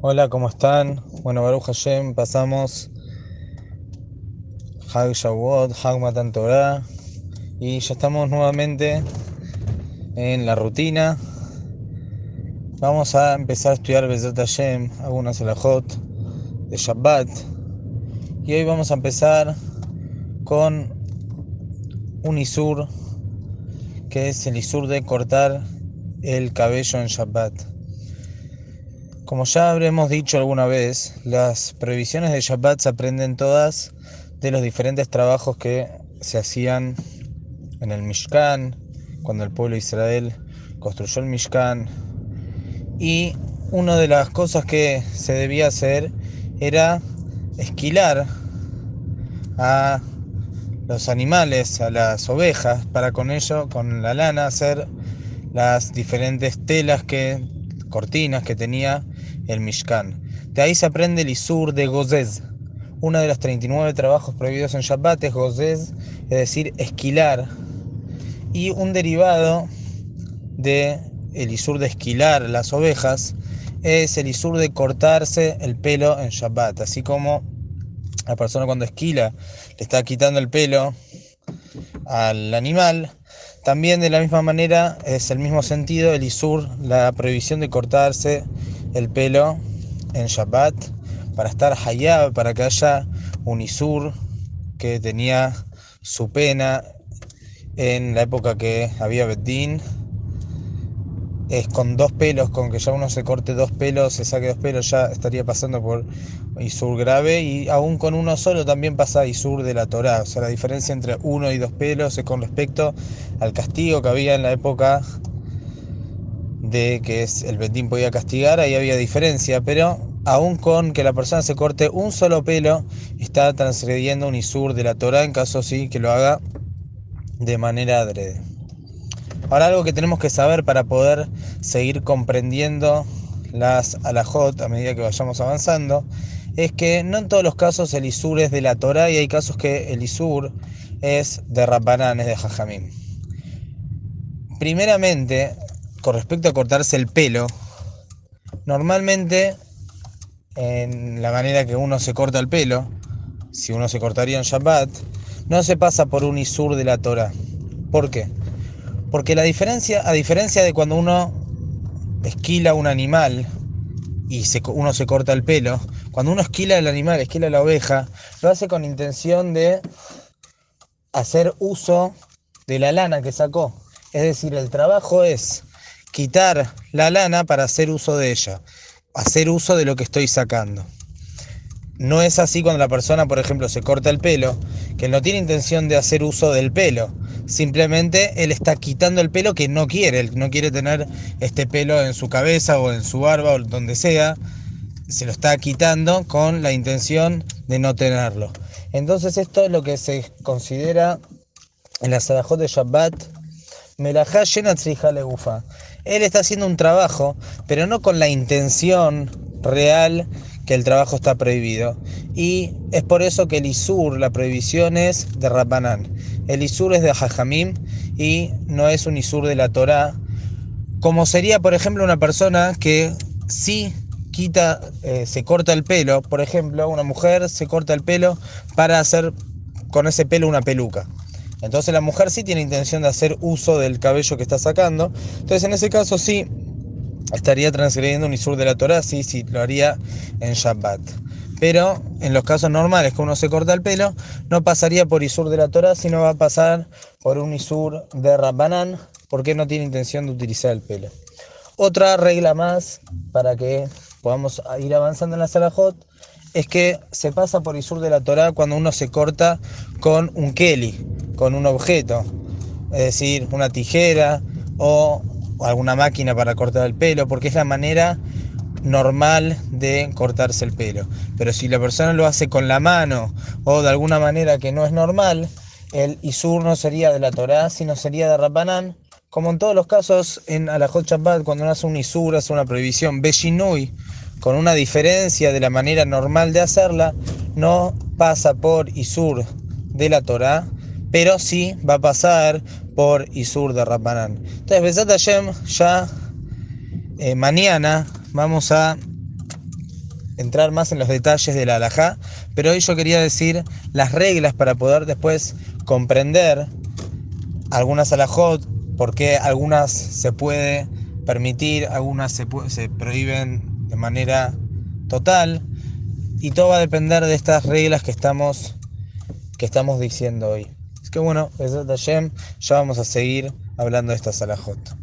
Hola, ¿cómo están? Bueno, Baruch Hashem, pasamos Hag Shavuot, Hag Matan Torah y ya estamos nuevamente en la rutina. Vamos a empezar a estudiar Bezat Hashem, algunas alajot de Shabbat y hoy vamos a empezar con un Isur que es el Isur de cortar el cabello en Shabbat. Como ya habremos dicho alguna vez, las previsiones de Shabbat se aprenden todas de los diferentes trabajos que se hacían en el Mishkan, cuando el pueblo de Israel construyó el Mishkan. Y una de las cosas que se debía hacer era esquilar a los animales, a las ovejas, para con ello, con la lana, hacer las diferentes telas que, cortinas que tenía el Mishkan. De ahí se aprende el Isur de Gozez. Uno de los 39 trabajos prohibidos en Shabbat es Gozez, es decir, esquilar. Y un derivado de el Isur de esquilar las ovejas es el Isur de cortarse el pelo en Shabbat. Así como la persona cuando esquila le está quitando el pelo al animal, también de la misma manera es el mismo sentido el Isur, la prohibición de cortarse el pelo en Shabbat para estar hayab, para que haya un Isur que tenía su pena en la época que había Beddin. Es con dos pelos, con que ya uno se corte dos pelos, se saque dos pelos, ya estaría pasando por Isur grave. Y aún con uno solo también pasa Isur de la Torah. O sea, la diferencia entre uno y dos pelos es con respecto al castigo que había en la época de que es el Betín podía castigar, ahí había diferencia, pero aún con que la persona se corte un solo pelo, está transgrediendo un isur de la Torah en caso sí que lo haga de manera adrede. Ahora algo que tenemos que saber para poder seguir comprendiendo las alajot a medida que vayamos avanzando, es que no en todos los casos el isur es de la Torah y hay casos que el isur es de Rabbanán, es de Jajamim. Primeramente, con respecto a cortarse el pelo, normalmente en la manera que uno se corta el pelo, si uno se cortaría en Shabbat, no se pasa por un isur de la Torah. ¿Por qué? Porque la diferencia, a diferencia de cuando uno esquila un animal y uno se corta el pelo, cuando uno esquila el animal, esquila la oveja, lo hace con intención de hacer uso de la lana que sacó. Es decir, el trabajo es quitar la lana para hacer uso de ella, hacer uso de lo que estoy sacando. No es así cuando la persona, por ejemplo, se corta el pelo, que no tiene intención de hacer uso del pelo. Simplemente él está quitando el pelo que no quiere. Él no quiere tener este pelo en su cabeza o en su barba o donde sea. Se lo está quitando con la intención de no tenerlo. Entonces esto es lo que se considera en la Sadajot de Shabbat. Melajá llena le gufa él está haciendo un trabajo, pero no con la intención real que el trabajo está prohibido. Y es por eso que el Isur, la prohibición es de Rabbanán. El Isur es de Jajamim y no es un Isur de la Torá. Como sería, por ejemplo, una persona que sí quita, eh, se corta el pelo. Por ejemplo, una mujer se corta el pelo para hacer con ese pelo una peluca. Entonces la mujer sí tiene intención de hacer uso del cabello que está sacando. Entonces en ese caso sí estaría transgrediendo un isur de la Torah, sí, sí, lo haría en Shabbat. Pero en los casos normales que uno se corta el pelo, no pasaría por isur de la Torah, sino va a pasar por un isur de Rabbanán, porque no tiene intención de utilizar el pelo. Otra regla más para que podamos ir avanzando en la Salahot es que se pasa por Isur de la Torah cuando uno se corta con un keli, con un objeto, es decir, una tijera o alguna máquina para cortar el pelo, porque es la manera normal de cortarse el pelo. Pero si la persona lo hace con la mano o de alguna manera que no es normal, el Isur no sería de la Torah, sino sería de Rapanán. Como en todos los casos en Alajot Shabbat, cuando uno hace un Isur, hace una prohibición, Beshinui, con una diferencia de la manera normal de hacerla, no pasa por Isur de la Torah, pero sí va a pasar por Isur de Rabbanán. Entonces, Besat Hashem, ya eh, mañana vamos a entrar más en los detalles de la halajá, pero hoy yo quería decir las reglas para poder después comprender algunas halajot, por qué algunas se puede permitir, algunas se, se prohíben de manera total, y todo va a depender de estas reglas que estamos, que estamos diciendo hoy. Es que bueno, ya vamos a seguir hablando de estas halajot.